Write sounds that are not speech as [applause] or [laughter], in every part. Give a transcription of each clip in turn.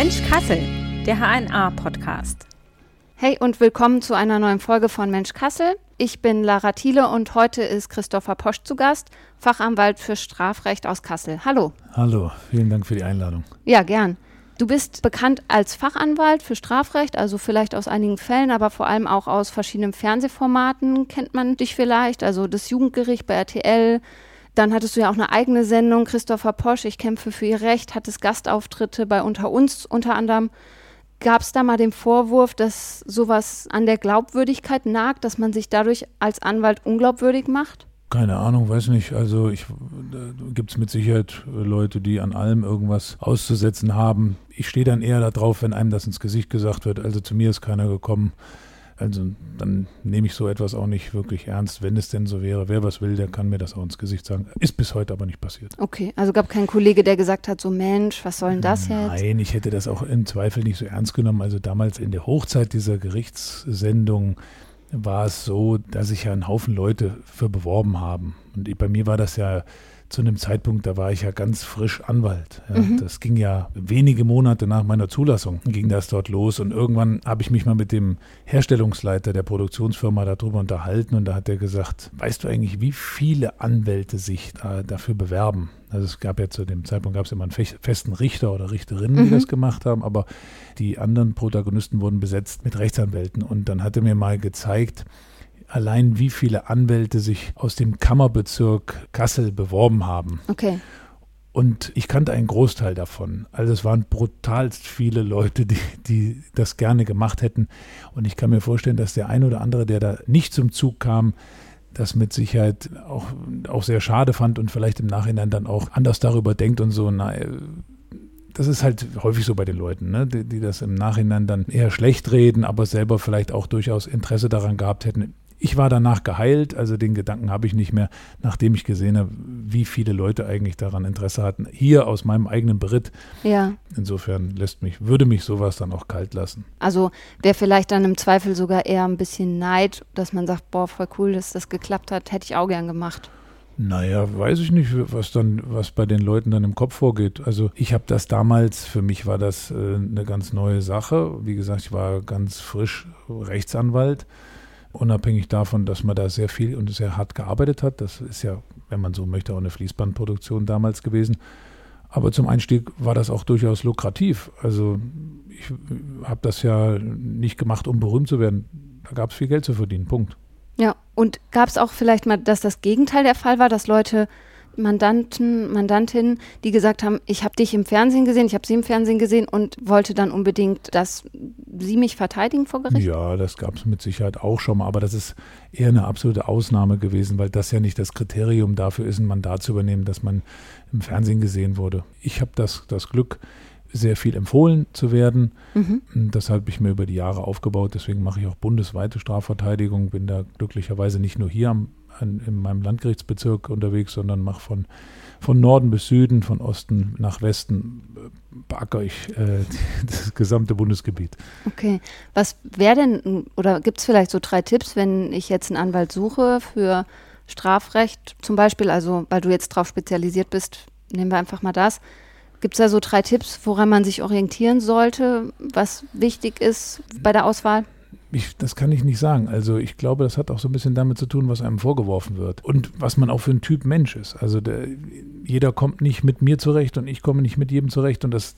Mensch Kassel, der HNA-Podcast. Hey und willkommen zu einer neuen Folge von Mensch Kassel. Ich bin Lara Thiele und heute ist Christopher Posch zu Gast, Fachanwalt für Strafrecht aus Kassel. Hallo. Hallo, vielen Dank für die Einladung. Ja, gern. Du bist bekannt als Fachanwalt für Strafrecht, also vielleicht aus einigen Fällen, aber vor allem auch aus verschiedenen Fernsehformaten kennt man dich vielleicht, also das Jugendgericht bei RTL. Dann hattest du ja auch eine eigene Sendung, Christopher Posch, ich kämpfe für ihr Recht, hattest Gastauftritte bei Unter uns unter anderem. Gab es da mal den Vorwurf, dass sowas an der Glaubwürdigkeit nagt, dass man sich dadurch als Anwalt unglaubwürdig macht? Keine Ahnung, weiß nicht. Also ich gibt es mit Sicherheit Leute, die an allem irgendwas auszusetzen haben. Ich stehe dann eher darauf, wenn einem das ins Gesicht gesagt wird. Also zu mir ist keiner gekommen. Also dann nehme ich so etwas auch nicht wirklich ernst, wenn es denn so wäre. Wer was will, der kann mir das auch ins Gesicht sagen. Ist bis heute aber nicht passiert. Okay, also gab keinen Kollege, der gesagt hat, so Mensch, was soll denn das Nein, jetzt? Nein, ich hätte das auch im Zweifel nicht so ernst genommen. Also damals in der Hochzeit dieser Gerichtssendung war es so, dass sich ja einen Haufen Leute für beworben haben. Und bei mir war das ja zu einem Zeitpunkt, da war ich ja ganz frisch Anwalt. Ja. Mhm. Das ging ja wenige Monate nach meiner Zulassung, ging das dort los. Und irgendwann habe ich mich mal mit dem Herstellungsleiter der Produktionsfirma darüber unterhalten und da hat er gesagt, weißt du eigentlich, wie viele Anwälte sich da, dafür bewerben? Also es gab ja zu dem Zeitpunkt gab es immer einen festen Richter oder Richterinnen, die mhm. das gemacht haben, aber die anderen Protagonisten wurden besetzt mit Rechtsanwälten. Und dann hat er mir mal gezeigt, allein wie viele Anwälte sich aus dem Kammerbezirk Kassel beworben haben. Okay. Und ich kannte einen Großteil davon. Also es waren brutalst viele Leute, die, die das gerne gemacht hätten. Und ich kann mir vorstellen, dass der ein oder andere, der da nicht zum Zug kam, das mit Sicherheit auch, auch sehr schade fand und vielleicht im Nachhinein dann auch anders darüber denkt und so, na, das ist halt häufig so bei den Leuten, ne? die, die das im Nachhinein dann eher schlecht reden, aber selber vielleicht auch durchaus Interesse daran gehabt hätten. Ich war danach geheilt, also den Gedanken habe ich nicht mehr, nachdem ich gesehen habe, wie viele Leute eigentlich daran Interesse hatten. Hier aus meinem eigenen Beritt. Ja. Insofern lässt mich, würde mich sowas dann auch kalt lassen. Also wäre vielleicht dann im Zweifel sogar eher ein bisschen Neid, dass man sagt, boah, voll cool, dass das geklappt hat, hätte ich auch gern gemacht. Naja, weiß ich nicht, was dann, was bei den Leuten dann im Kopf vorgeht. Also ich habe das damals, für mich war das äh, eine ganz neue Sache. Wie gesagt, ich war ganz frisch Rechtsanwalt unabhängig davon, dass man da sehr viel und sehr hart gearbeitet hat. Das ist ja, wenn man so möchte, auch eine Fließbandproduktion damals gewesen. Aber zum Einstieg war das auch durchaus lukrativ. Also ich habe das ja nicht gemacht, um berühmt zu werden. Da gab es viel Geld zu verdienen. Punkt. Ja, und gab es auch vielleicht mal, dass das Gegenteil der Fall war, dass Leute Mandanten, Mandantinnen, die gesagt haben, ich habe dich im Fernsehen gesehen, ich habe sie im Fernsehen gesehen und wollte dann unbedingt, dass sie mich verteidigen vor Gericht? Ja, das gab es mit Sicherheit auch schon mal, aber das ist eher eine absolute Ausnahme gewesen, weil das ja nicht das Kriterium dafür ist, ein Mandat zu übernehmen, dass man im Fernsehen gesehen wurde. Ich habe das, das Glück, sehr viel empfohlen zu werden. Mhm. Das habe ich mir über die Jahre aufgebaut. Deswegen mache ich auch bundesweite Strafverteidigung. Bin da glücklicherweise nicht nur hier am an, in meinem Landgerichtsbezirk unterwegs, sondern mache von, von Norden bis Süden, von Osten nach Westen, äh, beackere ich äh, [laughs] das gesamte Bundesgebiet. Okay. Was wäre denn, oder gibt es vielleicht so drei Tipps, wenn ich jetzt einen Anwalt suche für Strafrecht zum Beispiel, also weil du jetzt darauf spezialisiert bist, nehmen wir einfach mal das. Gibt es da so drei Tipps, woran man sich orientieren sollte, was wichtig ist bei der Auswahl? Ich, das kann ich nicht sagen. Also ich glaube, das hat auch so ein bisschen damit zu tun, was einem vorgeworfen wird und was man auch für ein Typ Mensch ist. Also der, jeder kommt nicht mit mir zurecht und ich komme nicht mit jedem zurecht und das,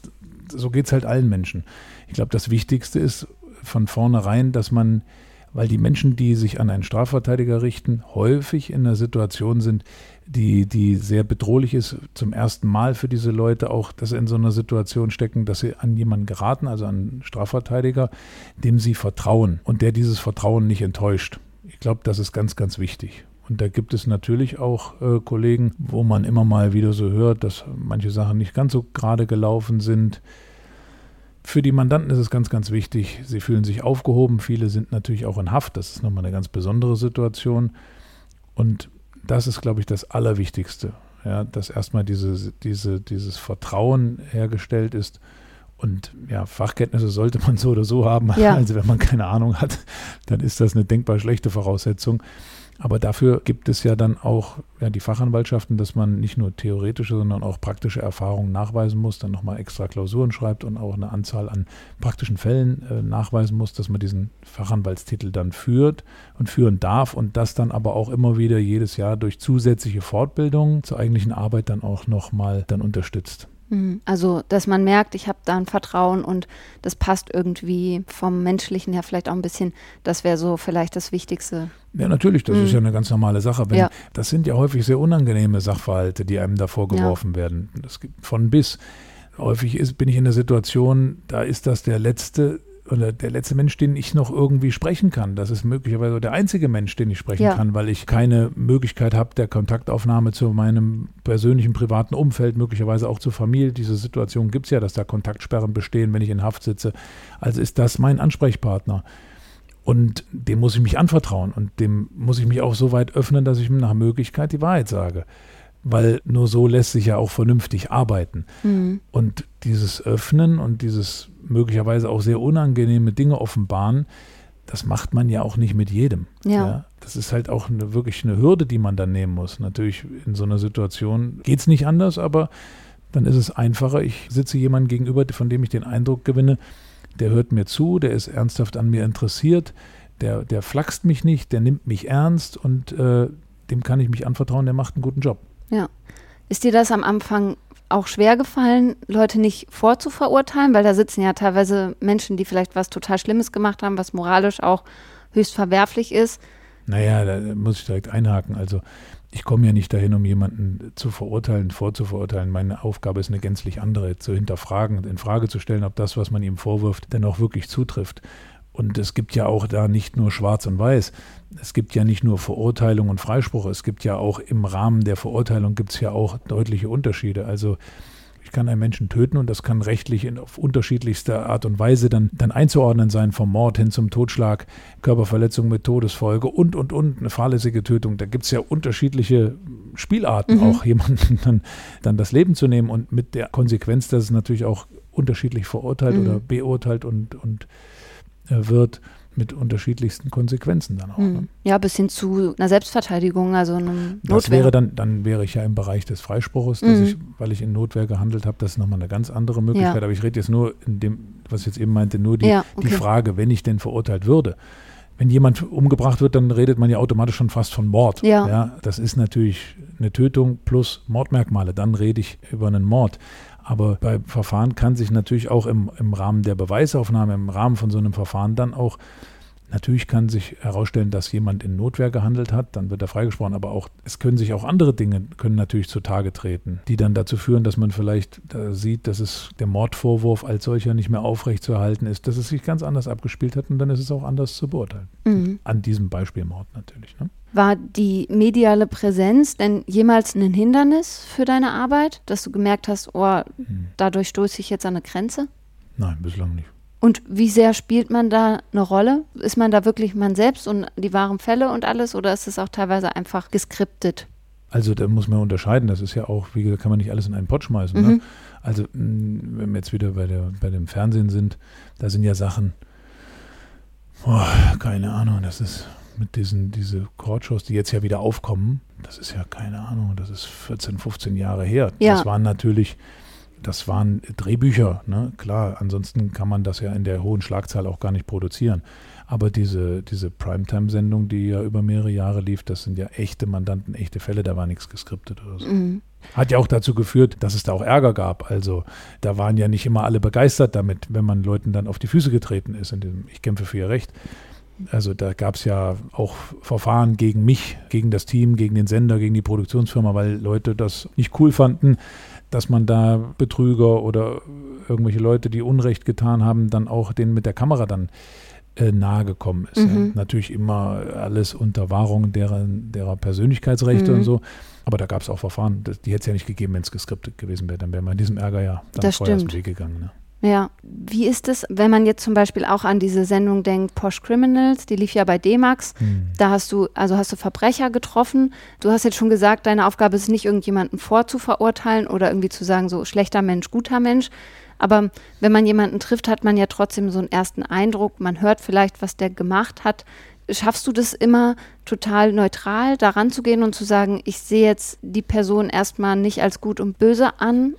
so geht es halt allen Menschen. Ich glaube, das Wichtigste ist von vornherein, dass man weil die Menschen, die sich an einen Strafverteidiger richten, häufig in einer Situation sind, die, die sehr bedrohlich ist, zum ersten Mal für diese Leute auch, dass sie in so einer Situation stecken, dass sie an jemanden geraten, also an einen Strafverteidiger, dem sie vertrauen und der dieses Vertrauen nicht enttäuscht. Ich glaube, das ist ganz, ganz wichtig. Und da gibt es natürlich auch äh, Kollegen, wo man immer mal wieder so hört, dass manche Sachen nicht ganz so gerade gelaufen sind für die Mandanten ist es ganz, ganz wichtig, sie fühlen sich aufgehoben. Viele sind natürlich auch in Haft. Das ist nochmal eine ganz besondere Situation. Und das ist, glaube ich, das Allerwichtigste. Ja, dass erstmal diese, diese, dieses Vertrauen hergestellt ist. Und ja, Fachkenntnisse sollte man so oder so haben. Ja. [laughs] Also wenn man keine Ahnung hat, dann ist das eine denkbar schlechte Voraussetzung. Aber dafür gibt es ja dann auch ja, die Fachanwaltschaften, dass man nicht nur theoretische, sondern auch praktische Erfahrungen nachweisen muss, dann nochmal extra Klausuren schreibt und auch eine Anzahl an praktischen Fällen äh, nachweisen muss, dass man diesen Fachanwaltstitel dann führt und führen darf und das dann aber auch immer wieder jedes Jahr durch zusätzliche Fortbildungen zur eigentlichen Arbeit dann auch nochmal dann unterstützt. Mhm. Also, dass man merkt, ich habe da ein Vertrauen und das passt irgendwie vom Menschlichen her vielleicht auch ein bisschen. Das wäre so vielleicht das Wichtigste. Ja, natürlich, das mhm. ist ja eine ganz normale Sache. Wenn, ja. Das sind ja häufig sehr unangenehme Sachverhalte, die einem da vorgeworfen ja. werden. Das gibt von bis. Häufig ist, bin ich in der Situation, da ist das der letzte oder der letzte Mensch, den ich noch irgendwie sprechen kann. Das ist möglicherweise der einzige Mensch, den ich sprechen ja. kann, weil ich keine Möglichkeit habe der Kontaktaufnahme zu meinem persönlichen privaten Umfeld, möglicherweise auch zur Familie. Diese Situation gibt es ja, dass da Kontaktsperren bestehen, wenn ich in Haft sitze. Also ist das mein Ansprechpartner. Und dem muss ich mich anvertrauen und dem muss ich mich auch so weit öffnen, dass ich ihm nach Möglichkeit die Wahrheit sage weil nur so lässt sich ja auch vernünftig arbeiten. Mhm. Und dieses Öffnen und dieses möglicherweise auch sehr unangenehme Dinge offenbaren, das macht man ja auch nicht mit jedem. Ja. ja. Das ist halt auch eine, wirklich eine Hürde, die man dann nehmen muss. Natürlich in so einer Situation geht es nicht anders, aber dann ist es einfacher. Ich sitze jemandem gegenüber, von dem ich den Eindruck gewinne, der hört mir zu, der ist ernsthaft an mir interessiert, der, der flaxt mich nicht, der nimmt mich ernst und äh, dem kann ich mich anvertrauen, der macht einen guten Job. Ja. Ist dir das am Anfang auch schwer gefallen, Leute nicht vorzuverurteilen? Weil da sitzen ja teilweise Menschen, die vielleicht was total Schlimmes gemacht haben, was moralisch auch höchst verwerflich ist. Naja, da muss ich direkt einhaken. Also ich komme ja nicht dahin, um jemanden zu verurteilen, vorzuverurteilen. Meine Aufgabe ist eine gänzlich andere, zu hinterfragen, in Frage zu stellen, ob das, was man ihm vorwirft, denn auch wirklich zutrifft. Und es gibt ja auch da nicht nur Schwarz und Weiß. Es gibt ja nicht nur Verurteilung und Freispruch. Es gibt ja auch im Rahmen der Verurteilung gibt es ja auch deutliche Unterschiede. Also ich kann einen Menschen töten und das kann rechtlich in, auf unterschiedlichste Art und Weise dann, dann einzuordnen sein, vom Mord hin zum Totschlag, Körperverletzung mit Todesfolge und, und, und, eine fahrlässige Tötung. Da gibt es ja unterschiedliche Spielarten, mhm. auch [laughs] jemanden dann, dann das Leben zu nehmen und mit der Konsequenz, dass es natürlich auch unterschiedlich verurteilt mhm. oder beurteilt und, und wird mit unterschiedlichsten Konsequenzen dann auch. Hm. Ne? Ja, bis hin zu einer Selbstverteidigung, also einem Notwehr. Das wäre dann, dann wäre ich ja im Bereich des Freispruches, mhm. ich, weil ich in Notwehr gehandelt habe, das ist nochmal eine ganz andere Möglichkeit. Ja. Aber ich rede jetzt nur in dem, was ich jetzt eben meinte, nur die, ja, okay. die Frage, wenn ich denn verurteilt würde. Wenn jemand umgebracht wird, dann redet man ja automatisch schon fast von Mord. Ja. ja. Das ist natürlich eine Tötung plus Mordmerkmale. Dann rede ich über einen Mord. Aber bei Verfahren kann sich natürlich auch im, im Rahmen der Beweisaufnahme, im Rahmen von so einem Verfahren dann auch Natürlich kann sich herausstellen, dass jemand in Notwehr gehandelt hat, dann wird er freigesprochen, aber auch es können sich auch andere Dinge können natürlich zutage treten, die dann dazu führen, dass man vielleicht da sieht, dass es der Mordvorwurf als solcher nicht mehr aufrechtzuerhalten ist, dass es sich ganz anders abgespielt hat und dann ist es auch anders zu beurteilen. Mhm. An diesem Beispiel Mord natürlich. Ne? War die mediale Präsenz denn jemals ein Hindernis für deine Arbeit, dass du gemerkt hast, oh, hm. dadurch stoße ich jetzt an eine Grenze? Nein, bislang nicht. Und wie sehr spielt man da eine Rolle? Ist man da wirklich man selbst und die wahren Fälle und alles oder ist es auch teilweise einfach geskriptet? Also da muss man unterscheiden, das ist ja auch, wie gesagt, kann man nicht alles in einen Pott schmeißen. Ne? Mhm. Ne? Also wenn wir jetzt wieder bei, der, bei dem Fernsehen sind, da sind ja Sachen, oh, keine Ahnung, das ist mit diesen diese Courtshows, die jetzt ja wieder aufkommen, das ist ja keine Ahnung, das ist 14, 15 Jahre her. Ja. Das waren natürlich das waren Drehbücher, ne? klar. Ansonsten kann man das ja in der hohen Schlagzahl auch gar nicht produzieren. Aber diese, diese Primetime-Sendung, die ja über mehrere Jahre lief, das sind ja echte Mandanten, echte Fälle, da war nichts geskriptet oder so. Mhm. Hat ja auch dazu geführt, dass es da auch Ärger gab. Also da waren ja nicht immer alle begeistert damit, wenn man Leuten dann auf die Füße getreten ist. In dem ich kämpfe für ihr Recht. Also da gab es ja auch Verfahren gegen mich, gegen das Team, gegen den Sender, gegen die Produktionsfirma, weil Leute das nicht cool fanden, dass man da Betrüger oder irgendwelche Leute, die Unrecht getan haben, dann auch denen mit der Kamera dann äh, nahe gekommen ist. Mhm. Ja. Natürlich immer alles unter Wahrung deren, derer Persönlichkeitsrechte mhm. und so. Aber da gab es auch Verfahren, die hätte es ja nicht gegeben, wenn es geskriptet gewesen wäre. Dann wäre man in diesem Ärger ja dann das vorher aus dem Weg gegangen. Ne? Ja, wie ist es, wenn man jetzt zum Beispiel auch an diese Sendung denkt, Posh Criminals, die lief ja bei D-Max, hm. da hast du, also hast du Verbrecher getroffen. Du hast jetzt schon gesagt, deine Aufgabe ist nicht, irgendjemanden vorzuverurteilen oder irgendwie zu sagen, so schlechter Mensch, guter Mensch. Aber wenn man jemanden trifft, hat man ja trotzdem so einen ersten Eindruck. Man hört vielleicht, was der gemacht hat. schaffst du das immer total neutral daran zu gehen und zu sagen, ich sehe jetzt die Person erstmal nicht als gut und böse an?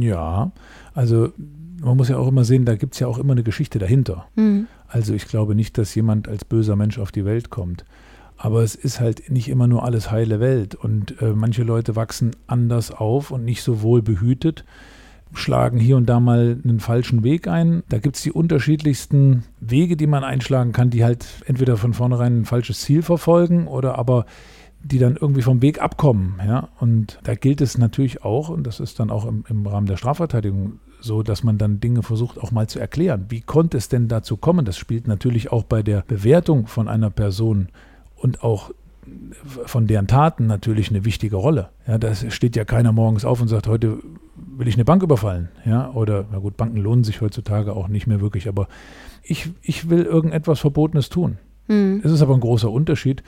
Ja, also man muss ja auch immer sehen, da gibt es ja auch immer eine Geschichte dahinter. Mhm. Also ich glaube nicht, dass jemand als böser Mensch auf die Welt kommt. Aber es ist halt nicht immer nur alles heile Welt. Und äh, manche Leute wachsen anders auf und nicht so wohl behütet, schlagen hier und da mal einen falschen Weg ein. Da gibt es die unterschiedlichsten Wege, die man einschlagen kann, die halt entweder von vornherein ein falsches Ziel verfolgen oder aber die dann irgendwie vom Weg abkommen. Ja? Und da gilt es natürlich auch, und das ist dann auch im, im Rahmen der Strafverteidigung so, dass man dann Dinge versucht auch mal zu erklären. Wie konnte es denn dazu kommen? Das spielt natürlich auch bei der Bewertung von einer Person und auch von deren Taten natürlich eine wichtige Rolle. Ja, da steht ja keiner morgens auf und sagt, heute will ich eine Bank überfallen. Ja, oder, na gut, Banken lohnen sich heutzutage auch nicht mehr wirklich, aber ich, ich will irgendetwas Verbotenes tun. Mhm. Es ist aber ein großer Unterschied,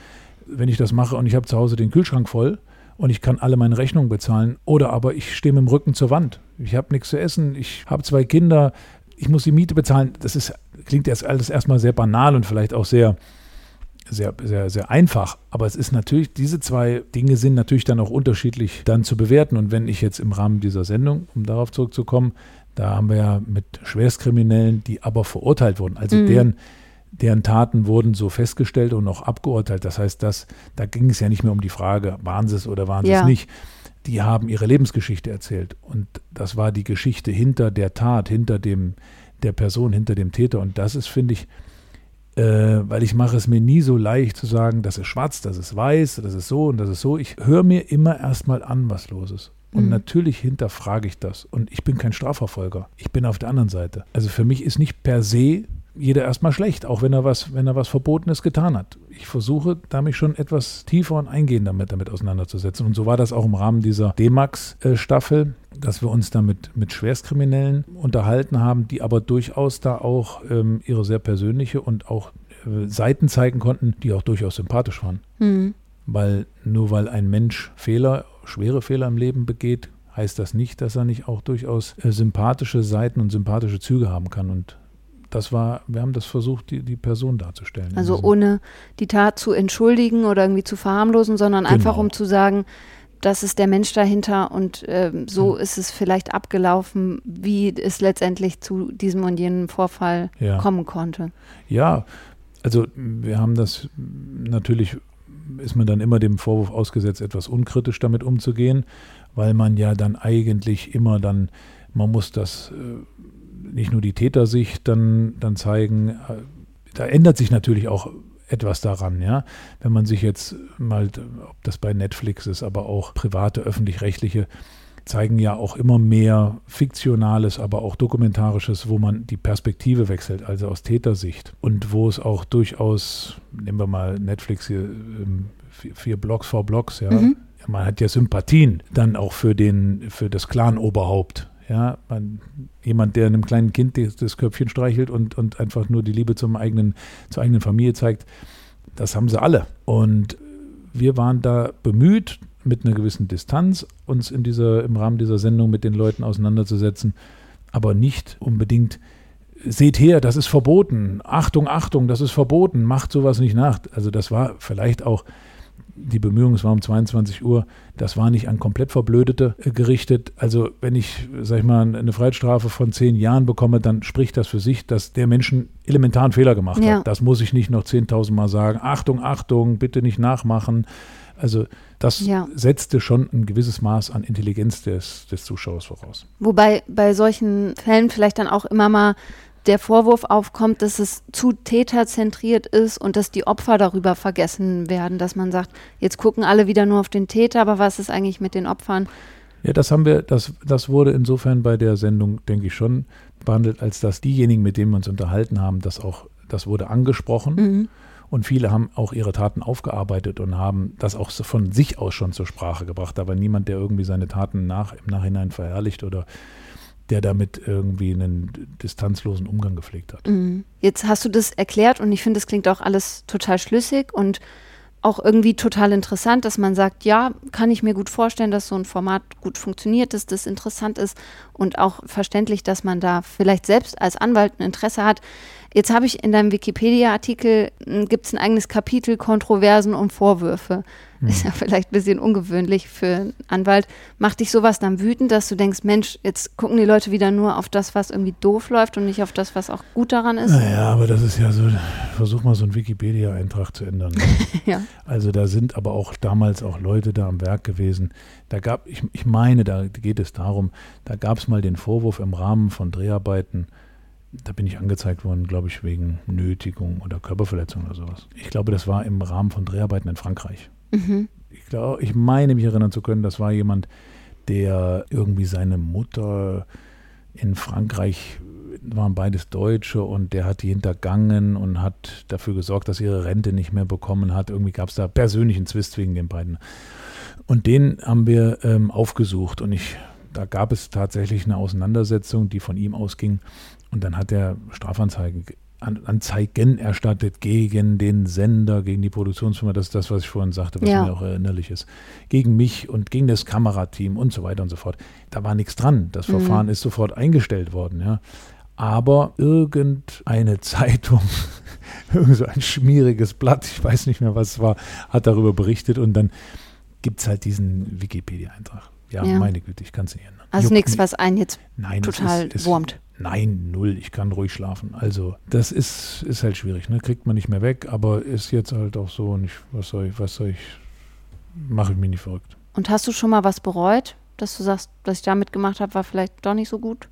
wenn ich das mache und ich habe zu Hause den Kühlschrank voll und ich kann alle meine Rechnungen bezahlen. Oder aber ich stehe mit dem Rücken zur Wand. Ich habe nichts zu essen, ich habe zwei Kinder, ich muss die Miete bezahlen. Das ist, klingt jetzt alles erstmal sehr banal und vielleicht auch sehr, sehr, sehr, sehr einfach. Aber es ist natürlich, diese zwei Dinge sind natürlich dann auch unterschiedlich dann zu bewerten. Und wenn ich jetzt im Rahmen dieser Sendung, um darauf zurückzukommen, da haben wir ja mit Schwerstkriminellen, die aber verurteilt wurden, also mhm. deren deren Taten wurden so festgestellt und auch abgeurteilt. Das heißt, dass, da ging es ja nicht mehr um die Frage, waren sie es oder waren sie ja. es nicht. Die haben ihre Lebensgeschichte erzählt. Und das war die Geschichte hinter der Tat, hinter dem, der Person, hinter dem Täter. Und das ist, finde ich, äh, weil ich mache es mir nie so leicht zu sagen, das ist schwarz, das ist weiß, das ist so und das ist so. Ich höre mir immer erstmal an, was los ist. Und mhm. natürlich hinterfrage ich das. Und ich bin kein Strafverfolger. Ich bin auf der anderen Seite. Also für mich ist nicht per se jeder erstmal schlecht, auch wenn er was, wenn er was Verbotenes getan hat. Ich versuche, da mich schon etwas tiefer und eingehender damit, damit auseinanderzusetzen. Und so war das auch im Rahmen dieser D-Max-Staffel, dass wir uns damit mit Schwerstkriminellen unterhalten haben, die aber durchaus da auch ähm, ihre sehr persönliche und auch äh, Seiten zeigen konnten, die auch durchaus sympathisch waren. Mhm. Weil nur weil ein Mensch Fehler, schwere Fehler im Leben begeht, heißt das nicht, dass er nicht auch durchaus äh, sympathische Seiten und sympathische Züge haben kann. Und das war, wir haben das versucht, die, die Person darzustellen. Also ohne die Tat zu entschuldigen oder irgendwie zu verharmlosen, sondern genau. einfach um zu sagen, das ist der Mensch dahinter und äh, so hm. ist es vielleicht abgelaufen, wie es letztendlich zu diesem und jenem Vorfall ja. kommen konnte. Ja, also wir haben das natürlich ist man dann immer dem Vorwurf ausgesetzt, etwas unkritisch damit umzugehen, weil man ja dann eigentlich immer dann, man muss das äh, nicht nur die Tätersicht dann, dann zeigen, äh, da ändert sich natürlich auch etwas daran, ja. Wenn man sich jetzt mal, ob das bei Netflix ist, aber auch private, öffentlich-rechtliche, zeigen ja auch immer mehr Fiktionales, aber auch Dokumentarisches, wo man die Perspektive wechselt, also aus Tätersicht. Und wo es auch durchaus, nehmen wir mal Netflix hier, ähm, vier Blocks vor Blocks, ja. Mhm. Man hat ja Sympathien dann auch für den, für das Clan-Oberhaupt, ja, man, jemand, der einem kleinen Kind das, das Köpfchen streichelt und, und einfach nur die Liebe zum eigenen, zur eigenen Familie zeigt, das haben sie alle. Und wir waren da bemüht, mit einer gewissen Distanz uns in dieser, im Rahmen dieser Sendung mit den Leuten auseinanderzusetzen, aber nicht unbedingt, seht her, das ist verboten, Achtung, Achtung, das ist verboten, macht sowas nicht nach. Also das war vielleicht auch die Bemühungen, es war um 22 Uhr, das war nicht an komplett Verblödete äh, gerichtet. Also wenn ich, sag ich mal, eine Freiheitsstrafe von zehn Jahren bekomme, dann spricht das für sich, dass der Menschen elementaren Fehler gemacht ja. hat. Das muss ich nicht noch 10.000 Mal sagen. Achtung, Achtung, bitte nicht nachmachen. Also das ja. setzte schon ein gewisses Maß an Intelligenz des, des Zuschauers voraus. Wobei bei solchen Fällen vielleicht dann auch immer mal der Vorwurf aufkommt, dass es zu täterzentriert ist und dass die Opfer darüber vergessen werden, dass man sagt, jetzt gucken alle wieder nur auf den Täter, aber was ist eigentlich mit den Opfern? Ja, das haben wir, das, das wurde insofern bei der Sendung, denke ich, schon behandelt, als dass diejenigen, mit denen wir uns unterhalten haben, das auch, das wurde angesprochen. Mhm. Und viele haben auch ihre Taten aufgearbeitet und haben das auch von sich aus schon zur Sprache gebracht. Aber niemand, der irgendwie seine Taten nach, im Nachhinein verherrlicht oder der damit irgendwie einen distanzlosen Umgang gepflegt hat. Mhm. Jetzt hast du das erklärt und ich finde, das klingt auch alles total schlüssig und auch irgendwie total interessant, dass man sagt, ja, kann ich mir gut vorstellen, dass so ein Format gut funktioniert, dass das interessant ist und auch verständlich, dass man da vielleicht selbst als Anwalt ein Interesse hat. Jetzt habe ich in deinem Wikipedia-Artikel, hm, gibt es ein eigenes Kapitel Kontroversen und Vorwürfe. Hm. Ist ja vielleicht ein bisschen ungewöhnlich für einen Anwalt. Macht dich sowas dann wütend, dass du denkst, Mensch, jetzt gucken die Leute wieder nur auf das, was irgendwie doof läuft und nicht auf das, was auch gut daran ist? Naja, aber das ist ja so, versuch mal so einen Wikipedia-Eintrag zu ändern. Ne? [laughs] ja. Also da sind aber auch damals auch Leute da am Werk gewesen. Da gab, ich, ich meine, da geht es darum, da gab es mal den Vorwurf im Rahmen von Dreharbeiten, da bin ich angezeigt worden, glaube ich, wegen Nötigung oder Körperverletzung oder sowas. Ich glaube, das war im Rahmen von Dreharbeiten in Frankreich. Mhm. Ich glaube, ich meine mich erinnern zu können, das war jemand, der irgendwie seine Mutter in Frankreich waren beides Deutsche und der hat die hintergangen und hat dafür gesorgt, dass ihre Rente nicht mehr bekommen hat. Irgendwie gab es da persönlichen Zwist wegen den beiden. Und den haben wir ähm, aufgesucht und ich, da gab es tatsächlich eine Auseinandersetzung, die von ihm ausging. Und dann hat er Strafanzeigen Anzeigen erstattet gegen den Sender, gegen die Produktionsfirma, das ist das, was ich vorhin sagte, was ja. mir auch erinnerlich ist, gegen mich und gegen das Kamerateam und so weiter und so fort. Da war nichts dran. Das mhm. Verfahren ist sofort eingestellt worden, ja. Aber irgendeine [laughs] Zeitung, irgend so ein schmieriges Blatt, ich weiß nicht mehr, was es war, hat darüber berichtet und dann gibt es halt diesen Wikipedia-Eintrag. Ja, ja, meine Güte, ich kann es nicht ändern. Also nichts, was einen jetzt Nein, total ist, wurmt. Nein, null, ich kann ruhig schlafen. Also, das ist, ist halt schwierig, ne? Kriegt man nicht mehr weg, aber ist jetzt halt auch so und ich, was soll ich, was soll ich, mache ich mich nicht verrückt. Und hast du schon mal was bereut, dass du sagst, was ich damit gemacht habe, war vielleicht doch nicht so gut?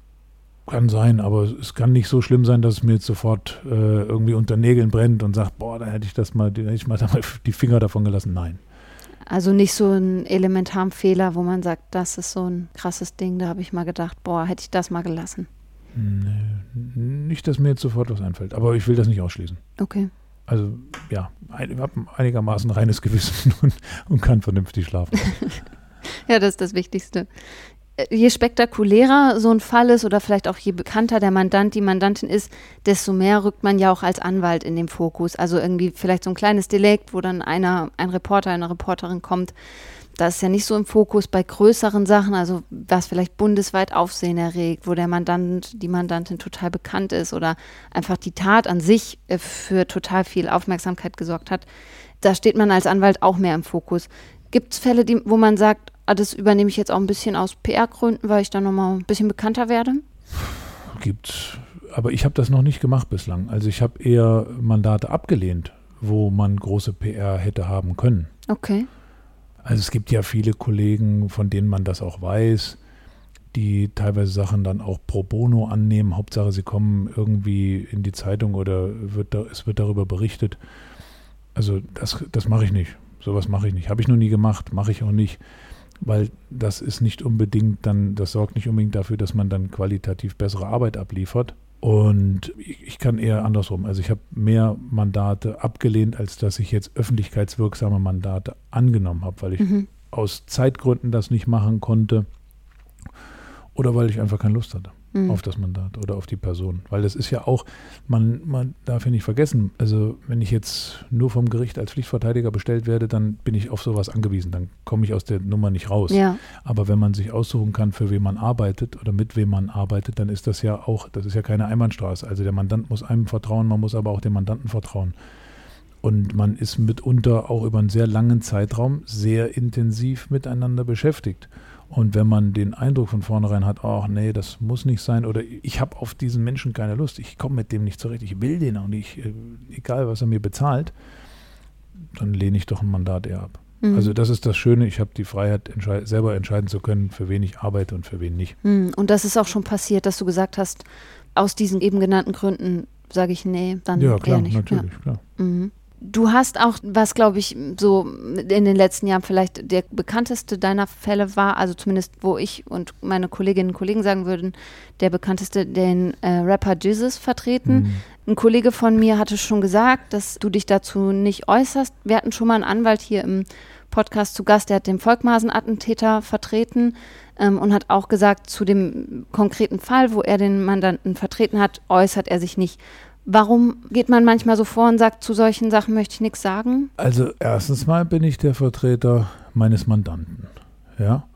Kann sein, aber es kann nicht so schlimm sein, dass es mir jetzt sofort äh, irgendwie unter Nägeln brennt und sagt, boah, da hätte ich das mal, da hätte ich mal [laughs] die Finger davon gelassen. Nein. Also nicht so ein elementaren Fehler, wo man sagt, das ist so ein krasses Ding, da habe ich mal gedacht, boah, hätte ich das mal gelassen. Nicht, dass mir jetzt sofort was einfällt, aber ich will das nicht ausschließen. Okay. Also ja, ich habe einigermaßen reines Gewissen [laughs] und, und kann vernünftig schlafen. [laughs] ja, das ist das Wichtigste. Äh, je spektakulärer so ein Fall ist oder vielleicht auch je bekannter der Mandant, die Mandantin ist, desto mehr rückt man ja auch als Anwalt in den Fokus. Also irgendwie vielleicht so ein kleines Delikt, wo dann einer, ein Reporter, eine Reporterin kommt, das ist ja nicht so im Fokus bei größeren Sachen, also was vielleicht bundesweit Aufsehen erregt, wo der Mandant, die Mandantin total bekannt ist oder einfach die Tat an sich äh, für total viel Aufmerksamkeit gesorgt hat. Da steht man als Anwalt auch mehr im Fokus. Gibt es Fälle, die, wo man sagt, ah, das übernehme ich jetzt auch ein bisschen aus PR-Gründen, weil ich dann nochmal ein bisschen bekannter werde? Gibt aber ich habe das noch nicht gemacht bislang. Also ich habe eher Mandate abgelehnt, wo man große PR hätte haben können. Okay. Also es gibt ja viele Kollegen, von denen man das auch weiß, die teilweise Sachen dann auch pro bono annehmen. Hauptsache, sie kommen irgendwie in die Zeitung oder wird da, es wird darüber berichtet. Also das, das mache ich nicht. Sowas mache ich nicht. Habe ich noch nie gemacht, mache ich auch nicht, weil das ist nicht unbedingt dann, das sorgt nicht unbedingt dafür, dass man dann qualitativ bessere Arbeit abliefert. Und ich kann eher andersrum. Also ich habe mehr Mandate abgelehnt, als dass ich jetzt öffentlichkeitswirksame Mandate angenommen habe, weil ich mhm. aus Zeitgründen das nicht machen konnte oder weil ich einfach keine Lust hatte mhm. auf das Mandat oder auf die Person. Weil das ist ja auch, man, man darf ja nicht vergessen, also wenn ich jetzt nur vom Gericht als Pflichtverteidiger bestellt werde, dann bin ich auf sowas angewiesen, dann komme ich aus der Nummer nicht raus. Ja. Aber wenn man sich aussuchen kann, für wen man arbeitet oder mit wem man arbeitet, dann ist das ja auch, das ist ja keine Einbahnstraße. Also der Mandant muss einem vertrauen, man muss aber auch dem Mandanten vertrauen. Und man ist mitunter auch über einen sehr langen Zeitraum sehr intensiv miteinander beschäftigt. Und wenn man den Eindruck von vornherein hat, ach nee, das muss nicht sein oder ich habe auf diesen Menschen keine Lust, ich komme mit dem nicht zurecht, ich will den auch nicht, äh, egal was er mir bezahlt, dann lehne ich doch ein Mandat eher ab. Mhm. Also das ist das Schöne, ich habe die Freiheit, entschei selber entscheiden zu können, für wen ich arbeite und für wen nicht. Mhm. Und das ist auch schon passiert, dass du gesagt hast, aus diesen eben genannten Gründen sage ich nee, dann ja, klar, eher nicht. Natürlich, ja. klar. Mhm. Du hast auch, was glaube ich so in den letzten Jahren vielleicht der bekannteste deiner Fälle war, also zumindest wo ich und meine Kolleginnen und Kollegen sagen würden, der bekannteste, den äh, Rapper Jesus vertreten. Mhm. Ein Kollege von mir hatte schon gesagt, dass du dich dazu nicht äußerst. Wir hatten schon mal einen Anwalt hier im Podcast zu Gast, der hat den Volkmaßen-Attentäter vertreten ähm, und hat auch gesagt, zu dem konkreten Fall, wo er den Mandanten vertreten hat, äußert er sich nicht. Warum geht man manchmal so vor und sagt, zu solchen Sachen möchte ich nichts sagen? Also erstens mal bin ich der Vertreter meines Mandanten. Ja.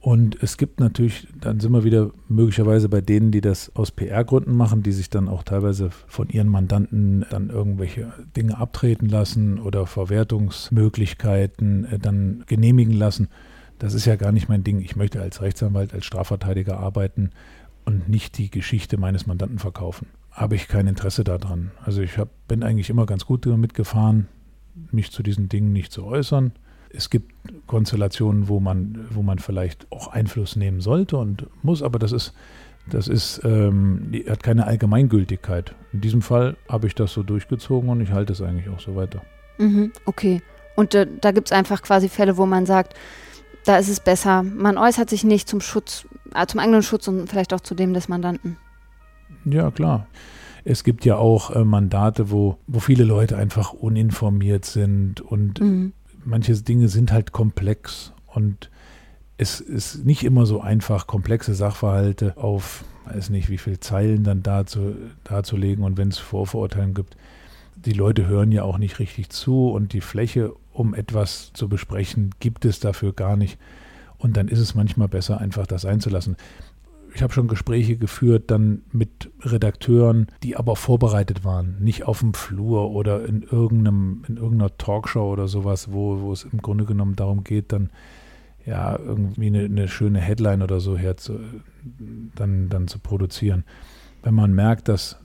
Und es gibt natürlich, dann sind wir wieder möglicherweise bei denen, die das aus PR-Gründen machen, die sich dann auch teilweise von ihren Mandanten dann irgendwelche Dinge abtreten lassen oder Verwertungsmöglichkeiten äh, dann genehmigen lassen. Das ist ja gar nicht mein Ding. Ich möchte als Rechtsanwalt, als Strafverteidiger arbeiten und nicht die Geschichte meines Mandanten verkaufen. Habe ich kein Interesse daran. Also ich hab, bin eigentlich immer ganz gut damit gefahren, mich zu diesen Dingen nicht zu äußern es gibt Konstellationen, wo man, wo man vielleicht auch Einfluss nehmen sollte und muss, aber das ist, das ist, ähm, hat keine Allgemeingültigkeit. In diesem Fall habe ich das so durchgezogen und ich halte es eigentlich auch so weiter. Mhm, okay. Und äh, da gibt es einfach quasi Fälle, wo man sagt, da ist es besser, man äußert sich nicht zum Schutz, äh, zum eigenen Schutz und vielleicht auch zu dem des Mandanten. Ja, klar. Es gibt ja auch äh, Mandate, wo, wo viele Leute einfach uninformiert sind und mhm manche Dinge sind halt komplex und es ist nicht immer so einfach, komplexe Sachverhalte auf, weiß nicht, wie viele Zeilen dann dazu, darzulegen und wenn es Vorverurteilen gibt. Die Leute hören ja auch nicht richtig zu und die Fläche, um etwas zu besprechen, gibt es dafür gar nicht. Und dann ist es manchmal besser, einfach das einzulassen ich habe schon Gespräche geführt dann mit Redakteuren, die aber vorbereitet waren, nicht auf dem Flur oder in irgendeinem, in irgendeiner Talkshow oder sowas, wo, wo es im Grunde genommen darum geht, dann ja irgendwie eine, eine schöne Headline oder so her zu, dann, dann zu produzieren. Wenn man merkt, dass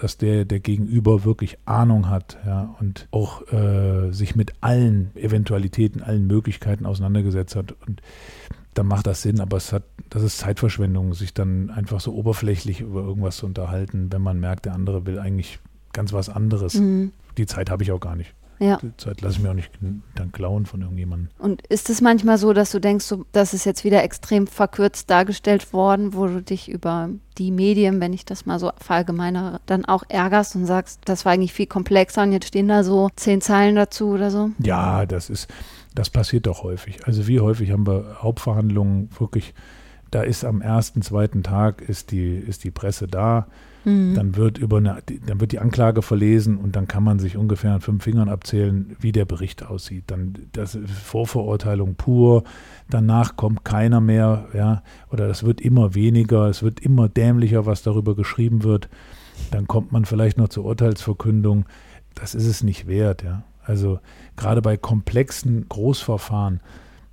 dass der, der Gegenüber wirklich Ahnung hat ja, und auch äh, sich mit allen Eventualitäten, allen Möglichkeiten auseinandergesetzt hat. Und dann macht das Sinn, aber es hat, das ist Zeitverschwendung, sich dann einfach so oberflächlich über irgendwas zu unterhalten, wenn man merkt, der andere will eigentlich ganz was anderes. Mhm. Die Zeit habe ich auch gar nicht. Ja. Die Zeit lasse ich mir auch nicht dann klauen von irgendjemandem. Und ist es manchmal so, dass du denkst, so, das ist jetzt wieder extrem verkürzt dargestellt worden, wo du dich über die Medien, wenn ich das mal so verallgemeinere, dann auch ärgerst und sagst, das war eigentlich viel komplexer und jetzt stehen da so zehn Zeilen dazu oder so? Ja, das ist, das passiert doch häufig. Also wie häufig haben wir Hauptverhandlungen wirklich, da ist am ersten, zweiten Tag ist die, ist die Presse da, mhm. dann wird über eine, dann wird die Anklage verlesen und dann kann man sich ungefähr an fünf Fingern abzählen, wie der Bericht aussieht. Dann das Vorverurteilung pur, danach kommt keiner mehr, ja, oder es wird immer weniger, es wird immer dämlicher, was darüber geschrieben wird. Dann kommt man vielleicht noch zur Urteilsverkündung. Das ist es nicht wert, ja. Also gerade bei komplexen Großverfahren,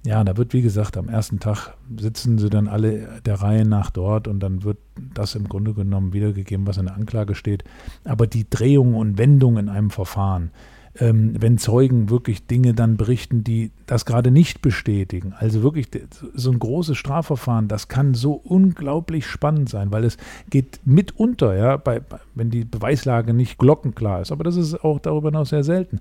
ja, da wird, wie gesagt, am ersten Tag sitzen sie dann alle der Reihe nach dort und dann wird das im Grunde genommen wiedergegeben, was in der Anklage steht. Aber die Drehung und Wendung in einem Verfahren, ähm, wenn Zeugen wirklich Dinge dann berichten, die das gerade nicht bestätigen. Also wirklich so ein großes Strafverfahren, das kann so unglaublich spannend sein, weil es geht mitunter, ja, bei, wenn die Beweislage nicht glockenklar ist, aber das ist auch darüber hinaus sehr selten,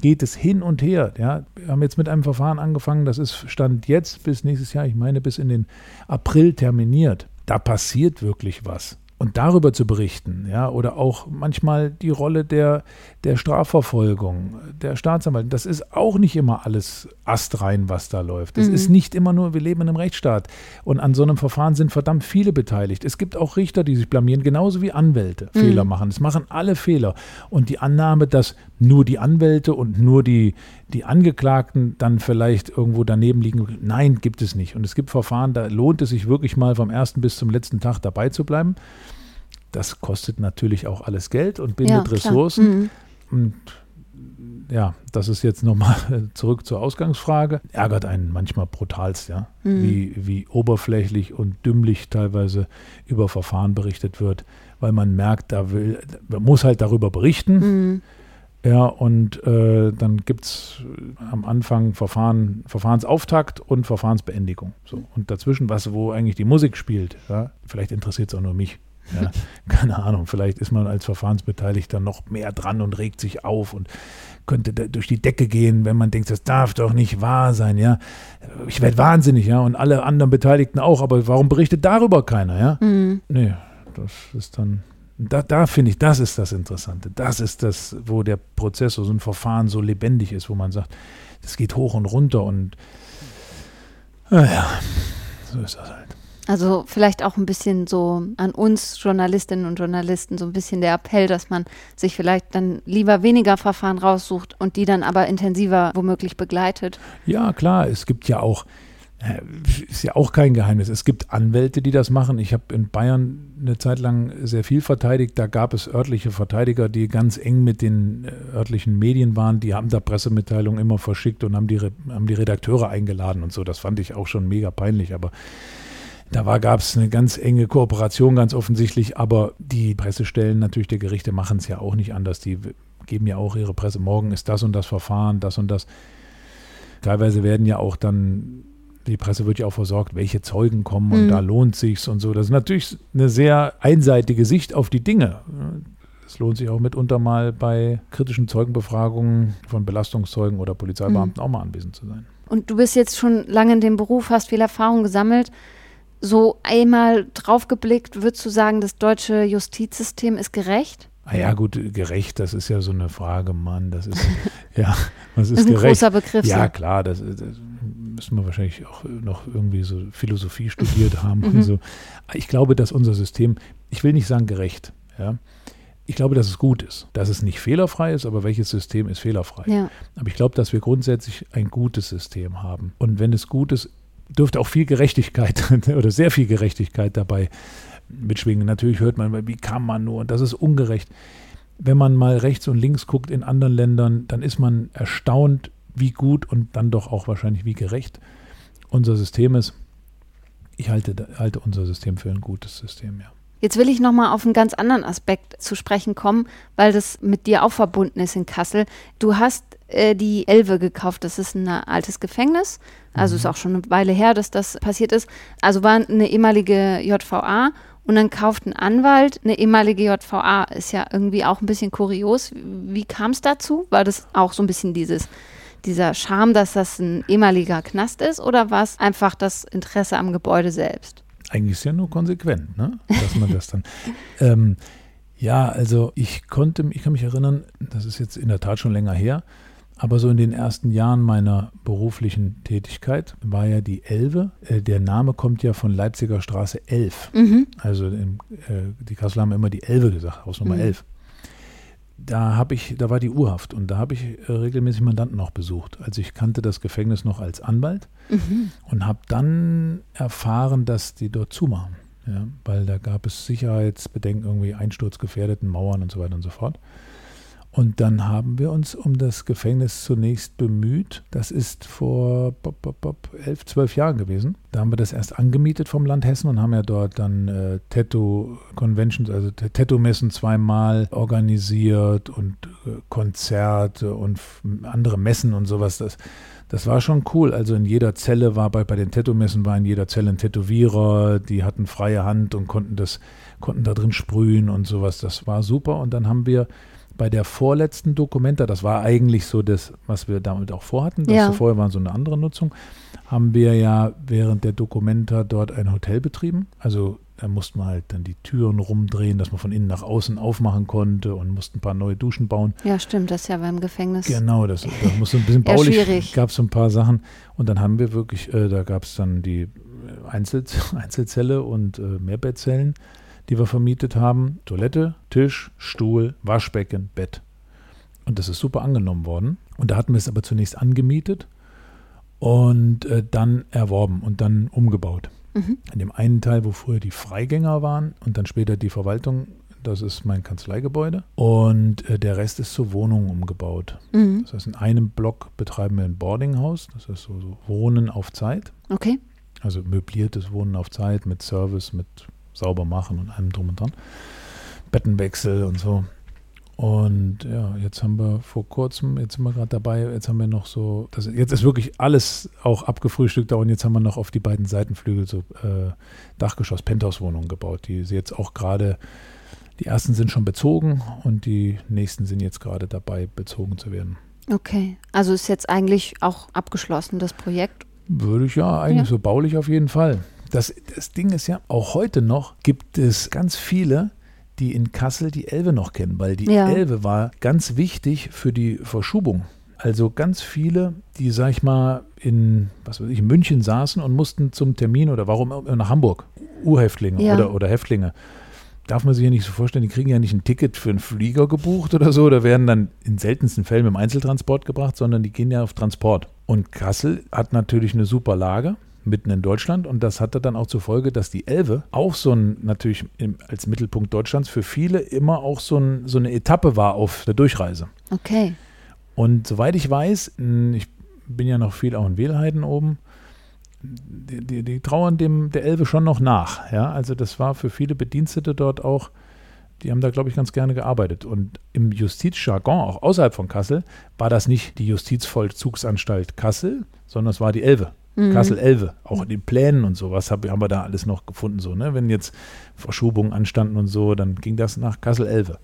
geht es hin und her. Ja. Wir haben jetzt mit einem Verfahren angefangen, das ist Stand jetzt bis nächstes Jahr, ich meine bis in den April terminiert. Da passiert wirklich was und darüber zu berichten, ja, oder auch manchmal die Rolle der, der Strafverfolgung, der Staatsanwalt, das ist auch nicht immer alles astrein, was da läuft. Es mhm. ist nicht immer nur, wir leben in einem Rechtsstaat und an so einem Verfahren sind verdammt viele beteiligt. Es gibt auch Richter, die sich blamieren, genauso wie Anwälte mhm. Fehler machen. Es machen alle Fehler. Und die Annahme, dass nur die Anwälte und nur die, die Angeklagten dann vielleicht irgendwo daneben liegen, nein, gibt es nicht. Und es gibt Verfahren, da lohnt es sich wirklich mal vom ersten bis zum letzten Tag dabei zu bleiben. Das kostet natürlich auch alles Geld und bindet ja, Ressourcen. Mhm. Und ja, das ist jetzt nochmal [laughs] zurück zur Ausgangsfrage. Ärgert einen manchmal brutalst, ja. Mhm. Wie, wie oberflächlich und dümmlich teilweise über Verfahren berichtet wird, weil man merkt, da will, man muss halt darüber berichten. Mhm. Ja, und äh, dann gibt es am Anfang Verfahren, Verfahrensauftakt und Verfahrensbeendigung. So. Und dazwischen, was, wo eigentlich die Musik spielt, ja, vielleicht interessiert es auch nur mich. Ja, [laughs] keine Ahnung, vielleicht ist man als Verfahrensbeteiligter noch mehr dran und regt sich auf und könnte durch die Decke gehen, wenn man denkt, das darf doch nicht wahr sein, ja. Ich werde wahnsinnig, ja, und alle anderen Beteiligten auch, aber warum berichtet darüber keiner, ja? Mhm. Nee, das ist dann, da, da finde ich, das ist das Interessante. Das ist das, wo der Prozess, so ein Verfahren so lebendig ist, wo man sagt, das geht hoch und runter und naja, so ist das halt. Also vielleicht auch ein bisschen so an uns Journalistinnen und Journalisten so ein bisschen der Appell, dass man sich vielleicht dann lieber weniger Verfahren raussucht und die dann aber intensiver womöglich begleitet. Ja, klar, es gibt ja auch ist ja auch kein Geheimnis. Es gibt Anwälte, die das machen. Ich habe in Bayern eine Zeit lang sehr viel verteidigt. Da gab es örtliche Verteidiger, die ganz eng mit den äh, örtlichen Medien waren. Die haben da Pressemitteilungen immer verschickt und haben die, haben die Redakteure eingeladen und so. Das fand ich auch schon mega peinlich. Aber da gab es eine ganz enge Kooperation, ganz offensichtlich. Aber die Pressestellen natürlich der Gerichte machen es ja auch nicht anders. Die geben ja auch ihre Presse. Morgen ist das und das Verfahren, das und das. Teilweise werden ja auch dann die Presse wird ja auch versorgt, welche Zeugen kommen und mhm. da lohnt sich's und so. Das ist natürlich eine sehr einseitige Sicht auf die Dinge. Es lohnt sich auch mitunter mal bei kritischen Zeugenbefragungen von Belastungszeugen oder Polizeibeamten mhm. auch mal anwesend zu sein. Und du bist jetzt schon lange in dem Beruf, hast viel Erfahrung gesammelt. So einmal draufgeblickt, würdest du sagen, das deutsche Justizsystem ist gerecht? Ah ja, gut, gerecht, das ist ja so eine Frage, Mann. Das ist, [laughs] ja, was ist, das ist ein gerecht? großer Begriff. Ja, klar, das, das, müssen wir wahrscheinlich auch noch irgendwie so Philosophie [laughs] studiert haben und mhm. so. Ich glaube, dass unser System, ich will nicht sagen gerecht, ja. Ich glaube, dass es gut ist, dass es nicht fehlerfrei ist, aber welches System ist fehlerfrei? Ja. Aber ich glaube, dass wir grundsätzlich ein gutes System haben. Und wenn es gut ist, dürfte auch viel Gerechtigkeit [laughs] oder sehr viel Gerechtigkeit dabei mitschwingen. Natürlich hört man, wie kann man nur, und das ist ungerecht. Wenn man mal rechts und links guckt in anderen Ländern, dann ist man erstaunt, wie gut und dann doch auch wahrscheinlich wie gerecht unser System ist. Ich halte, halte unser System für ein gutes System, ja. Jetzt will ich nochmal auf einen ganz anderen Aspekt zu sprechen kommen, weil das mit dir auch verbunden ist in Kassel. Du hast äh, die Elbe gekauft. Das ist ein altes Gefängnis. Also mhm. ist auch schon eine Weile her, dass das passiert ist. Also war eine ehemalige JVA und dann kauft ein Anwalt eine ehemalige JVA. Ist ja irgendwie auch ein bisschen kurios. Wie kam es dazu? War das auch so ein bisschen dieses dieser Charme, dass das ein ehemaliger Knast ist oder war es einfach das Interesse am Gebäude selbst? Eigentlich ist ja nur konsequent, ne? dass man das dann. [laughs] ähm, ja, also ich konnte, ich kann mich erinnern, das ist jetzt in der Tat schon länger her, aber so in den ersten Jahren meiner beruflichen Tätigkeit war ja die Elbe. Äh, der Name kommt ja von Leipziger Straße 11. Mhm. Also im, äh, die Kasseler haben immer die Elbe gesagt, Hausnummer mhm. 11 da habe ich, da war die Urhaft und da habe ich äh, regelmäßig Mandanten noch besucht. Also ich kannte das Gefängnis noch als Anwalt mhm. und habe dann erfahren, dass die dort zumachen. Ja, weil da gab es Sicherheitsbedenken, irgendwie einsturzgefährdeten Mauern und so weiter und so fort. Und dann haben wir uns um das Gefängnis zunächst bemüht. Das ist vor bop, bop, bop, elf, zwölf Jahren gewesen. Da haben wir das erst angemietet vom Land Hessen und haben ja dort dann äh, Tattoo-Conventions, also Tattoo-Messen zweimal organisiert und äh, Konzerte und andere Messen und sowas. Das, das war schon cool. Also in jeder Zelle war bei, bei den Tattoo-Messen war in jeder Zelle ein Tätowierer, die hatten freie Hand und konnten das, konnten da drin sprühen und sowas. Das war super. Und dann haben wir bei der vorletzten Dokumenta, das war eigentlich so das, was wir damit auch vorhatten, das ja. vorher war so eine andere Nutzung, haben wir ja während der Dokumenta dort ein Hotel betrieben. Also da mussten wir halt dann die Türen rumdrehen, dass man von innen nach außen aufmachen konnte und mussten ein paar neue Duschen bauen. Ja, stimmt, das ist ja beim Gefängnis. Genau, das, das musste ein bisschen [laughs] baulich, gab es so ein paar Sachen. Und dann haben wir wirklich, äh, da gab es dann die Einzel [laughs] Einzelzelle und äh, Mehrbettzellen die wir vermietet haben. Toilette, Tisch, Stuhl, Waschbecken, Bett. Und das ist super angenommen worden. Und da hatten wir es aber zunächst angemietet und äh, dann erworben und dann umgebaut. Mhm. In dem einen Teil, wo früher die Freigänger waren und dann später die Verwaltung, das ist mein Kanzleigebäude. Und äh, der Rest ist zu Wohnungen umgebaut. Mhm. Das heißt, in einem Block betreiben wir ein Boardinghaus, das heißt so, so Wohnen auf Zeit. Okay. Also möbliertes Wohnen auf Zeit mit Service, mit sauber machen und allem drum und dran. Bettenwechsel und so. Und ja, jetzt haben wir vor kurzem, jetzt sind wir gerade dabei, jetzt haben wir noch so, das, jetzt ist wirklich alles auch abgefrühstückt da und jetzt haben wir noch auf die beiden Seitenflügel so äh, Dachgeschoss, Penthouse-Wohnungen gebaut, die sie jetzt auch gerade, die ersten sind schon bezogen und die nächsten sind jetzt gerade dabei, bezogen zu werden. Okay, also ist jetzt eigentlich auch abgeschlossen, das Projekt? Würde ich ja, eigentlich ja. so baulich auf jeden Fall. Das, das Ding ist ja, auch heute noch gibt es ganz viele, die in Kassel die Elbe noch kennen, weil die ja. Elbe war ganz wichtig für die Verschubung. Also ganz viele, die, sag ich mal, in, was weiß ich, München saßen und mussten zum Termin oder warum nach Hamburg, Urhäftlinge Ja. oder, oder Häftlinge. Darf man sich ja nicht so vorstellen, die kriegen ja nicht ein Ticket für einen Flieger gebucht oder so, oder werden dann in seltensten Fällen mit dem Einzeltransport gebracht, sondern die gehen ja auf Transport. Und Kassel hat natürlich eine super Lage mitten in Deutschland und das hatte dann auch zur Folge, dass die Elbe auch so ein, natürlich im, als Mittelpunkt Deutschlands für viele immer auch so, ein, so eine Etappe war auf der Durchreise. Okay. Und soweit ich weiß, ich bin ja noch viel auch in Wehlheiden oben, die, die, die trauern dem der Elbe schon noch nach. Ja, also das war für viele Bedienstete dort auch, die haben da, glaube ich, ganz gerne gearbeitet. Und im Justizjargon, auch außerhalb von Kassel, war das nicht die Justizvollzugsanstalt Kassel, sondern es war die Elbe. Mhm. Kassel-Elbe, auch in den Plänen und sowas hab, haben wir da alles noch gefunden. So, ne? Wenn jetzt Verschobungen anstanden und so, dann ging das nach Kassel-Elbe.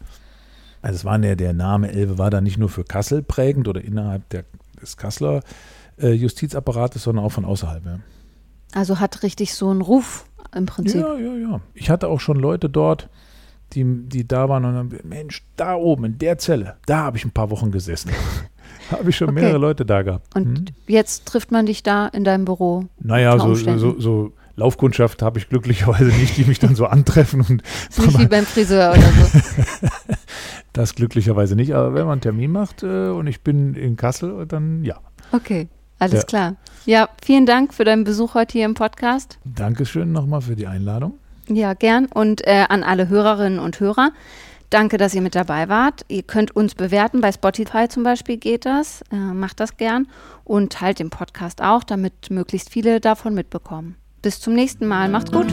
Also es war der, der Name Elbe war da nicht nur für Kassel prägend oder innerhalb der, des Kasseler äh, Justizapparates, sondern auch von außerhalb. Ja. Also hat richtig so einen Ruf im Prinzip. ja, ja, ja. Ich hatte auch schon Leute dort, die, die da waren und dann, Mensch, da oben in der Zelle, da habe ich ein paar Wochen gesessen. [laughs] habe ich schon Okay. mehrere Leute da gehabt. Und Hm? jetzt trifft man dich da in deinem Büro. Naja, so, so, so Laufkundschaft habe ich glücklicherweise nicht, die mich dann so [laughs] antreffen und Ist nicht wie beim Friseur oder so. [laughs] das glücklicherweise nicht. Aber wenn man einen Termin macht äh, und ich bin in Kassel, dann ja. Okay, alles Ja. klar. Ja, vielen Dank für deinen Besuch heute hier im Podcast. Dankeschön nochmal für die Einladung. Ja, gern. Und äh, an alle Hörerinnen und Hörer. Danke, dass ihr mit dabei wart. Ihr könnt uns bewerten. Bei Spotify zum Beispiel geht das. Äh, macht das gern. Und teilt den Podcast auch, damit möglichst viele davon mitbekommen. Bis zum nächsten Mal. Macht's gut.